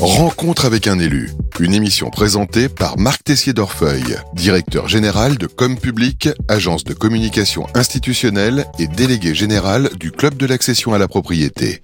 Rencontre avec un élu. Une émission présentée par Marc Tessier d'Orfeuille, directeur général de Com Public, agence de communication institutionnelle et délégué général du Club de l'accession à la propriété.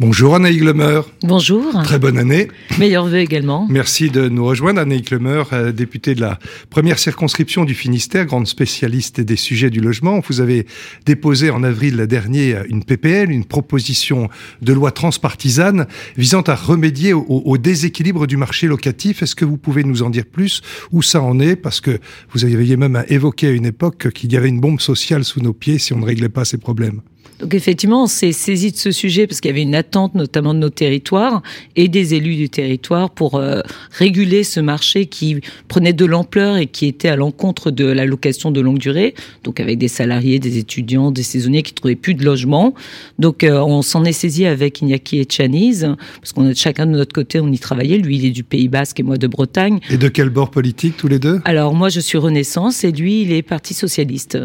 Bonjour Anaïs Glemer. Bonjour. Très bonne année. Meilleurs vœux également. Merci de nous rejoindre, Anaïs Glemer, euh, députée de la première circonscription du Finistère, grande spécialiste des sujets du logement. Vous avez déposé en avril dernier une PPL, une proposition de loi transpartisane visant à remédier au, au déséquilibre du marché locatif. Est-ce que vous pouvez nous en dire plus? Où ça en est? Parce que vous aviez même évoqué à une époque qu'il y avait une bombe sociale sous nos pieds si on ne réglait pas ces problèmes. Donc effectivement, on s'est saisi de ce sujet parce qu'il y avait une attente notamment de nos territoires et des élus du territoire pour euh, réguler ce marché qui prenait de l'ampleur et qui était à l'encontre de la location de longue durée, donc avec des salariés, des étudiants, des saisonniers qui trouvaient plus de logement. Donc euh, on s'en est saisi avec Iñaki et Chaniz parce qu'on a chacun de notre côté, on y travaillait. Lui, il est du Pays Basque et moi de Bretagne. Et de quel bord politique tous les deux? Alors moi, je suis Renaissance et lui, il est Parti socialiste.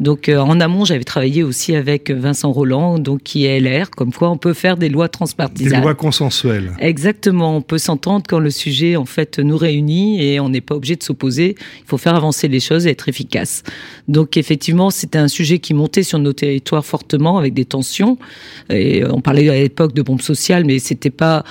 Donc euh, en amont, j'avais travaillé aussi avec Vincent Vincent Roland, donc qui est LR, comme quoi on peut faire des lois transpartisanes. Des lois consensuelles. Exactement, on peut s'entendre quand le sujet en fait nous réunit et on n'est pas obligé de s'opposer. Il faut faire avancer les choses et être efficace. Donc effectivement, c'était un sujet qui montait sur nos territoires fortement avec des tensions. Et on parlait à l'époque de bombes sociales, mais c'était pas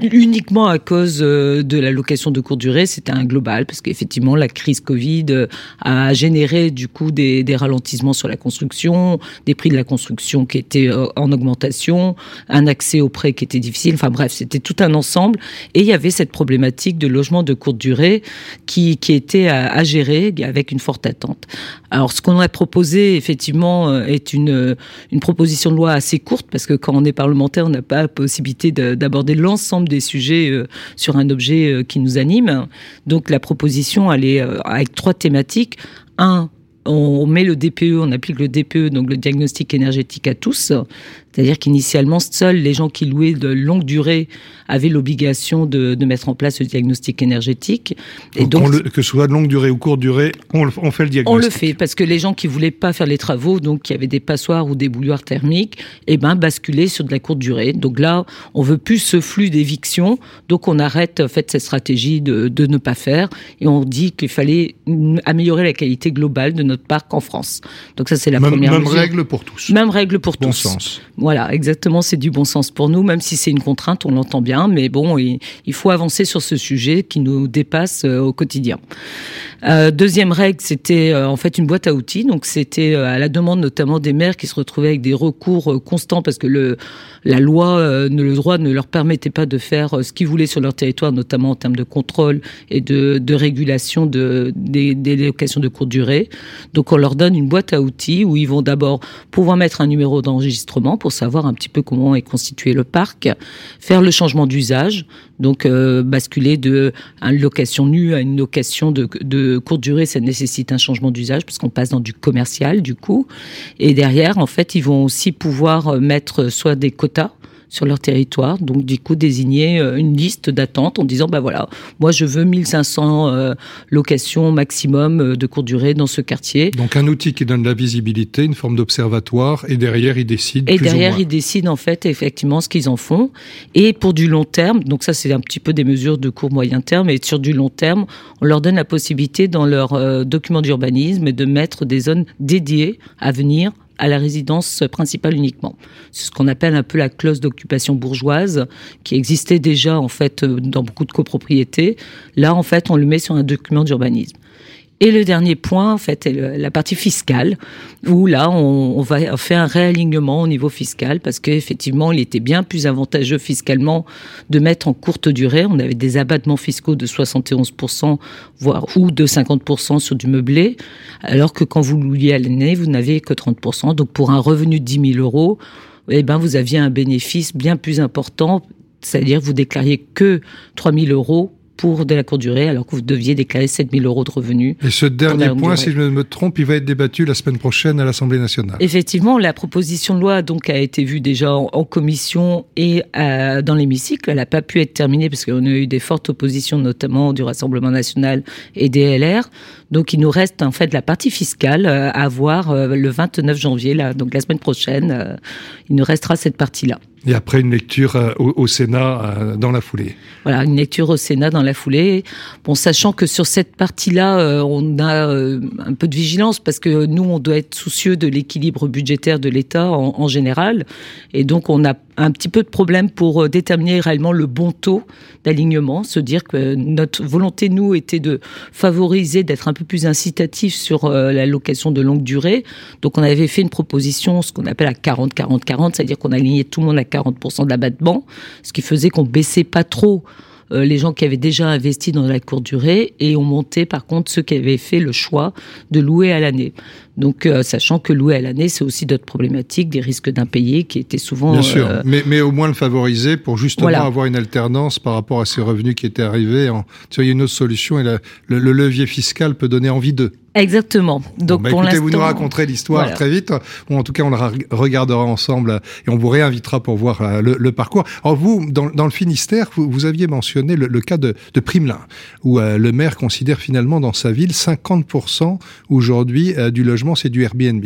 uniquement à cause euh, de la location de courte durée, c'était un global parce qu'effectivement la crise Covid a généré du coup des, des ralentissements sur la construction, des prix de la construction qui était euh, en augmentation, un accès aux prêts qui était difficile. Enfin bref, c'était tout un ensemble. Et il y avait cette problématique de logement de courte durée qui, qui était à, gérer avec une forte attente. Alors ce qu'on a proposé, effectivement, euh, est une, une proposition de loi assez courte parce que quand on est parlementaire, on n'a pas la possibilité d'aborder l'ensemble des sujets euh, sur un objet qui nous anime. Donc la proposition, elle est avec trois thématiques. Un, on met le DPE, on applique le DPE, donc le diagnostic énergétique à tous. C'est-à-dire qu'initialement, seuls les gens qui louaient de longue durée avaient l'obligation de, de, mettre en place le diagnostic énergétique. Et donc, que ce soit de longue durée ou courte durée, on, on, fait le diagnostic. On le fait parce que les gens qui voulaient pas faire les travaux, donc qui avaient des passoires ou des bouilloires thermiques, eh ben basculaient sur de la courte durée. Donc là, on veut plus ce flux d'éviction, donc on arrête en fait cette stratégie de, de ne pas faire et on dit qu'il fallait améliorer la qualité globale de notre parc en France. Donc ça c'est la même, première même mesure. règle pour tous. Même règle pour bon tous. Sens. Voilà, exactement, c'est du bon sens pour nous, même si c'est une contrainte, on l'entend bien, mais bon, il, il, faut avancer sur ce sujet qui nous dépasse euh, au quotidien. Euh, deuxième règle, c'était euh, en fait une boîte à outils, donc c'était à la demande notamment des maires qui se retrouvaient avec des recours constants parce que le, la loi, le droit ne leur permettait pas de faire ce qu'ils voulaient sur leur territoire, notamment en termes de contrôle et de, régulation de, des, des locations de courte durée. Donc on leur donne une boîte à outils où ils vont d'abord pouvoir mettre un numéro d'enregistrement pour savoir un petit peu comment est constitué le parc, faire le changement d'usage, donc euh, basculer de une location nue à une location de, de courte durée, ça nécessite un changement d'usage parce qu'on passe dans du commercial du coup. Et derrière, en fait, ils vont aussi pouvoir mettre soit des quotas sur leur territoire. Donc, du coup, désigner une liste d'attente en disant, bah voilà, moi, je veux 1500 euh, locations maximum de courte durée dans ce quartier. Donc, un outil qui donne la visibilité, une forme d'observatoire, et derrière, ils décident. Et plus derrière, ou moins. ils décident, en fait, effectivement, ce qu'ils en font. Et pour du long terme, donc ça, c'est un petit peu des mesures de court moyen terme, et sur du long terme, on leur donne la possibilité, dans leur euh, document d'urbanisme, de mettre des zones dédiées à venir à la résidence principale uniquement. C'est ce qu'on appelle un peu la clause d'occupation bourgeoise qui existait déjà en fait dans beaucoup de copropriétés. Là, en fait, on le met sur un document d'urbanisme. Et le dernier point, en fait, est la partie fiscale, où là, on, on va faire un réalignement au niveau fiscal, parce qu'effectivement, il était bien plus avantageux fiscalement de mettre en courte durée. On avait des abattements fiscaux de 71%, voire ou de 50% sur du meublé, alors que quand vous louiez à l'année, vous n'avez que 30%. Donc, pour un revenu de 10 000 euros, eh ben, vous aviez un bénéfice bien plus important, c'est-à-dire vous déclariez que 3 000 euros pour de la courte durée, alors que vous deviez déclarer 7 000 euros de revenus. Et ce dernier point, si je ne me trompe, il va être débattu la semaine prochaine à l'Assemblée nationale. Effectivement, la proposition de loi donc a été vue déjà en, en commission et euh, dans l'hémicycle. Elle n'a pas pu être terminée parce qu'on a eu des fortes oppositions, notamment du Rassemblement national et des LR. Donc il nous reste en fait la partie fiscale euh, à voir euh, le 29 janvier, là, donc la semaine prochaine. Il nous restera cette partie-là. Et après une lecture euh, au, Sénat euh, dans la foulée. Voilà, une lecture au Sénat dans la foulée. Bon, sachant que sur cette partie-là, euh, on a un peu de vigilance parce que nous, on doit être soucieux de l'équilibre budgétaire de l'État en, général, et donc on a un petit peu de problème pour déterminer réellement le bon taux d'alignement, se dire que notre volonté, nous, était de favoriser, d'être un peu plus incitatif sur la location de longue durée. Donc on avait fait une proposition, ce qu'on appelle à 40-40-40, c'est-à-dire qu'on alignait tout le monde à 40% d'abattement, ce qui faisait qu'on baissait pas trop euh, les gens qui avaient déjà investi dans la courte durée et on montait par contre ceux qui avaient fait le choix de louer à l'année. Donc, euh, sachant que louer à l'année, c'est aussi d'autres problématiques, des risques d'impayés qui étaient souvent. Bien sûr, euh, mais, mais, au moins le favoriser pour justement avoir une alternance par rapport à ces revenus qui étaient arrivés. En... Il y a une autre solution et le, levier fiscal peut donner envie d'eux. Exactement. Donc bah, pour écoutez, vous nous raconterez l'histoire très vite. Ou en tout cas, on la regardera ensemble et on vous réinvitera pour voir euh, le, parcours. Alors vous, dans, dans le Finistère, vous, vous, aviez mentionné le, cas de, de Primelin, où le maire considère finalement dans sa ville 50% aujourd'hui du logement c'est du Airbnb.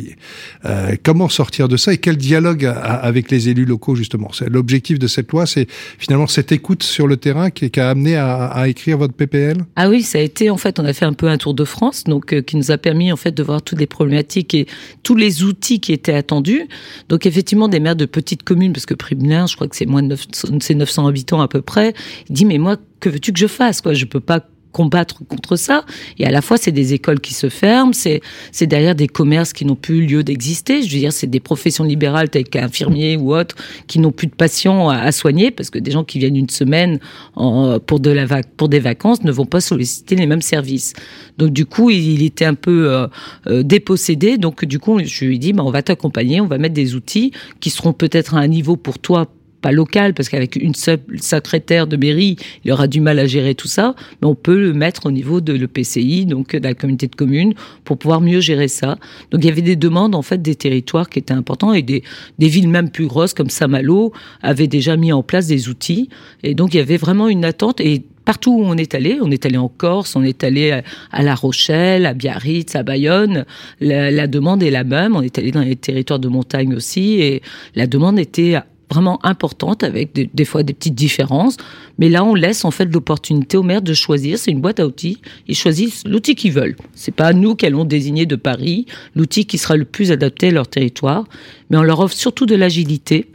Euh, comment sortir de ça et quel dialogue avec les élus locaux justement? L'objectif de cette loi, c'est finalement cette écoute sur le terrain qui, a amené à, écrire votre PPL. Ah oui, ça a été en fait, on a fait un peu un tour de France, donc euh, nous a permis en fait de voir toutes les problématiques et tous les outils qui étaient attendus. Donc effectivement, des maires de petites communes, parce que Primelin, je crois que c'est moins de 900, 900 habitants à peu près, il dit mais moi que veux-tu que je fasse quoi? Je peux pas combattre contre ça. Et à la fois, c'est des écoles qui se ferment, c'est c'est derrière des commerces qui n'ont plus lieu d'exister. Je veux dire, c'est des professions libérales telles qu'infirmiers ou autres qui n'ont plus de patients à, soigner parce que des gens qui viennent une semaine en, pour de la pour des vacances ne vont pas solliciter les mêmes services. Donc du coup, il, était un peu euh, euh, dépossédé. Donc du coup, je lui ai dit, bah, on va t'accompagner, on va mettre des outils qui seront peut-être à un niveau pour toi local, parce qu'avec une seule secrétaire de mairie, il aura du mal à gérer tout ça, mais on peut le mettre au niveau de l'EPCI, donc de la communauté de communes, pour pouvoir mieux gérer ça. Donc il y avait des demandes, en fait, des territoires qui étaient importants, et des, des villes même plus grosses, comme Saint-Malo, avaient déjà mis en place des outils, et donc il y avait vraiment une attente, et partout où on est allé, on est allé en Corse, on est allé à La Rochelle, à Biarritz, à Bayonne, la, la demande est la même. On est allé dans les territoires de montagne aussi, et la demande était vraiment importante avec des, fois des petites différences. Mais là, on laisse en fait l'opportunité aux maires de choisir. C'est une boîte à outils. Ils choisissent l'outil qu'ils veulent. C'est pas nous qui allons désigner de Paris l'outil qui sera le plus adapté à leur territoire. Mais on leur offre surtout de l'agilité.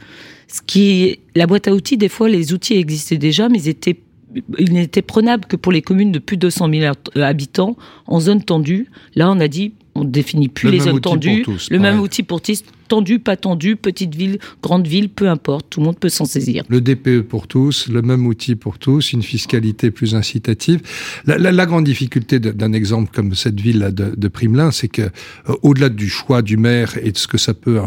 Ce qui, la boîte à outils, des fois, les outils existaient déjà, mais ils étaient il n'était prenable que pour les communes de plus de 200 000 habitants en zone tendue. Là, on a dit, on définit plus les zones tendues. le même outil pour tous, tendu, pas tendu, petite ville, grande ville, peu importe, tout le monde peut s'en saisir. Le DPE pour tous, le même outil pour tous, une fiscalité plus incitative. La, grande difficulté d'un exemple comme cette ville de, de Primelin, c'est que euh, au-delà du choix du maire et de ce que ça peut euh,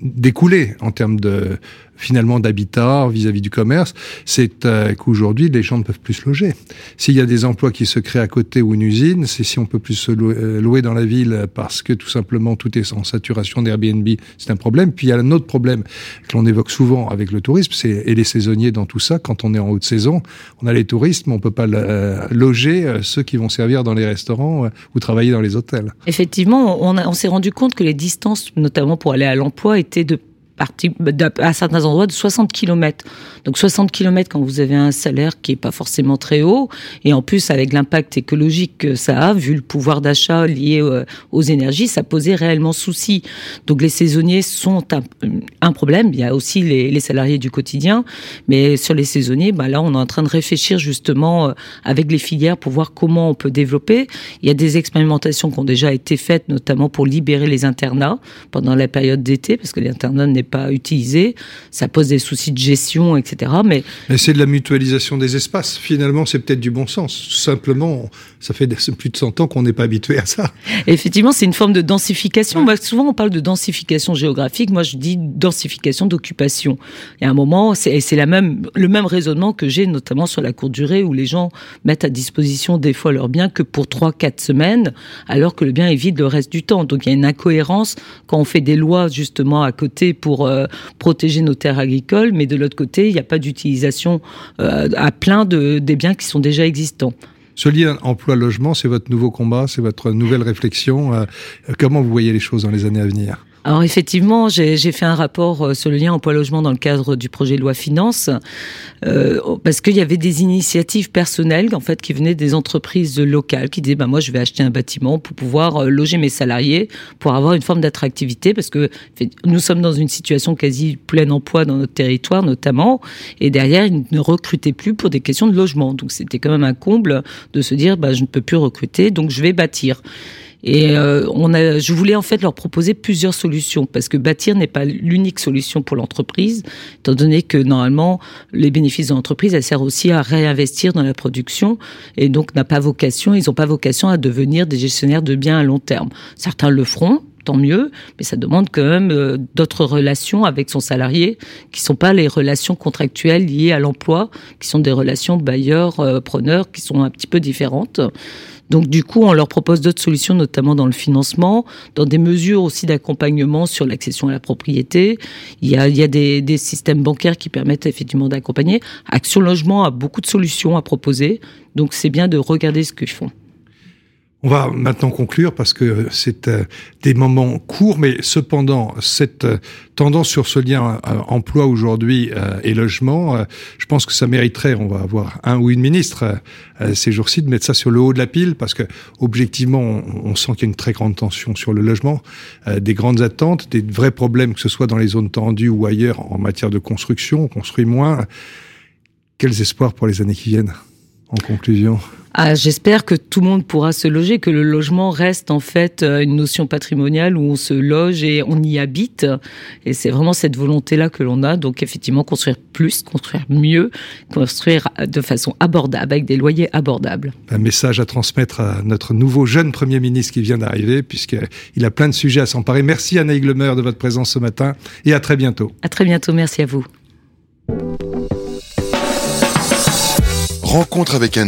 découler en termes de finalement d'habitat vis-à-vis du commerce, c'est euh, qu'aujourd'hui les gens ne peuvent plus se loger. S'il y a des emplois qui se créent à côté ou une usine, c'est si on peut plus se louer dans la ville parce que tout simplement tout est en saturation d'Airbnb c'est un problème. Puis il y a un autre problème que l'on évoque souvent avec le tourisme, c'est et les saisonniers dans tout ça. Quand on est en haute saison, on a les touristes, mais on peut pas euh, loger euh, ceux qui vont servir dans les restaurants euh, ou travailler dans les hôtels. Effectivement, on s'est rendu compte que les distances, notamment pour aller à l'emploi, étaient de à certains endroits de 60 km. Donc 60 km quand vous avez un salaire qui est pas forcément très haut et en plus avec l'impact écologique que ça a vu le pouvoir d'achat lié euh, aux énergies, ça posait réellement souci. Donc les saisonniers sont un, problème, il y a aussi les, salariés du quotidien, mais sur les saisonniers, bah là on est en train de réfléchir justement euh, avec les filières pour voir comment on peut développer. Il y a des expérimentations qui ont déjà été faites notamment pour libérer les internats pendant la période d'été parce que l'internat n'est pas utilisé, ça pose des soucis de gestion, etc. Mais, Mais c'est de la mutualisation des espaces. Finalement, c'est peut-être du bon sens. Simplement, ça fait plus de 100 ans qu'on n'est pas habitué à ça. Effectivement, c'est une forme de densification. souvent, on parle de densification géographique. Moi, je dis densification d'occupation. Il y a un moment, c'est la même, le même raisonnement que j'ai notamment sur la courte durée où les gens mettent à disposition des fois leur bien que pour 3-4 semaines, alors que le bien est vide le reste du temps. Donc, il y a une incohérence quand on fait des lois justement à côté pour euh, protéger nos terres agricoles, mais de l'autre côté, il n'y a pas d'utilisation euh, à plein de, des biens qui sont déjà existants. Ce lien emploi-logement, c'est votre nouveau combat, c'est votre nouvelle réflexion. Euh, comment vous voyez les choses dans les années à venir? Alors effectivement, j'ai fait un rapport euh, sur le lien emploi-logement dans le cadre du projet de loi finance, euh, parce qu'il y avait des initiatives personnelles en fait qui venaient des entreprises locales qui disaient bah moi je vais acheter un bâtiment pour pouvoir euh, loger mes salariés, pour avoir une forme d'attractivité, parce que nous sommes dans une situation quasi plein emploi dans notre territoire notamment, et derrière ils ne recrutaient plus pour des questions de logement, donc c'était quand même un comble de se dire bah je ne peux plus recruter, donc je vais bâtir. Et euh, on a, je voulais en fait leur proposer plusieurs solutions parce que bâtir n'est pas l'unique solution pour l'entreprise, étant donné que normalement les bénéfices de l'entreprise, elle sert aussi à réinvestir dans la production et donc n'a pas vocation, ils n'ont pas vocation à devenir des gestionnaires de biens à long terme. Certains le feront, tant mieux, mais ça demande quand même euh, d'autres relations avec son salarié qui sont pas les relations contractuelles liées à l'emploi, qui sont des relations bailleurs-preneurs qui sont un petit peu différentes. Donc du coup, on leur propose d'autres solutions, notamment dans le financement, dans des mesures aussi d'accompagnement sur l'accession à la propriété. Il y a, des, des systèmes bancaires qui permettent effectivement d'accompagner. Action Logement a beaucoup de solutions à proposer, donc c'est bien de regarder ce qu'ils font. On va maintenant conclure parce que c'est euh, des moments courts, mais cependant, cette euh, tendance sur ce lien euh, emploi aujourd'hui et logement, je pense que ça mériterait, on va avoir un ou une ministre ces jours-ci, de mettre ça sur le haut de la pile parce que objectivement, on, sent qu'il y a une très grande tension sur le logement, des grandes attentes, des vrais problèmes, que ce soit dans les zones tendues ou ailleurs en matière de construction, on construit moins. Quels espoirs pour les années qui viennent, en conclusion ah, J'espère que tout le monde pourra se loger, que le logement reste en fait euh, une notion patrimoniale où on se loge et on y habite. Et c'est vraiment cette volonté-là que l'on a. Donc effectivement, construire plus, construire mieux, construire de façon abordable, avec des loyers abordables. Un message à transmettre à notre nouveau jeune Premier ministre qui vient d'arriver, puisqu'il a plein de sujets à s'emparer. Merci Anna Glemer de votre présence ce matin et à très bientôt. À très bientôt, merci à vous. Rencontre avec un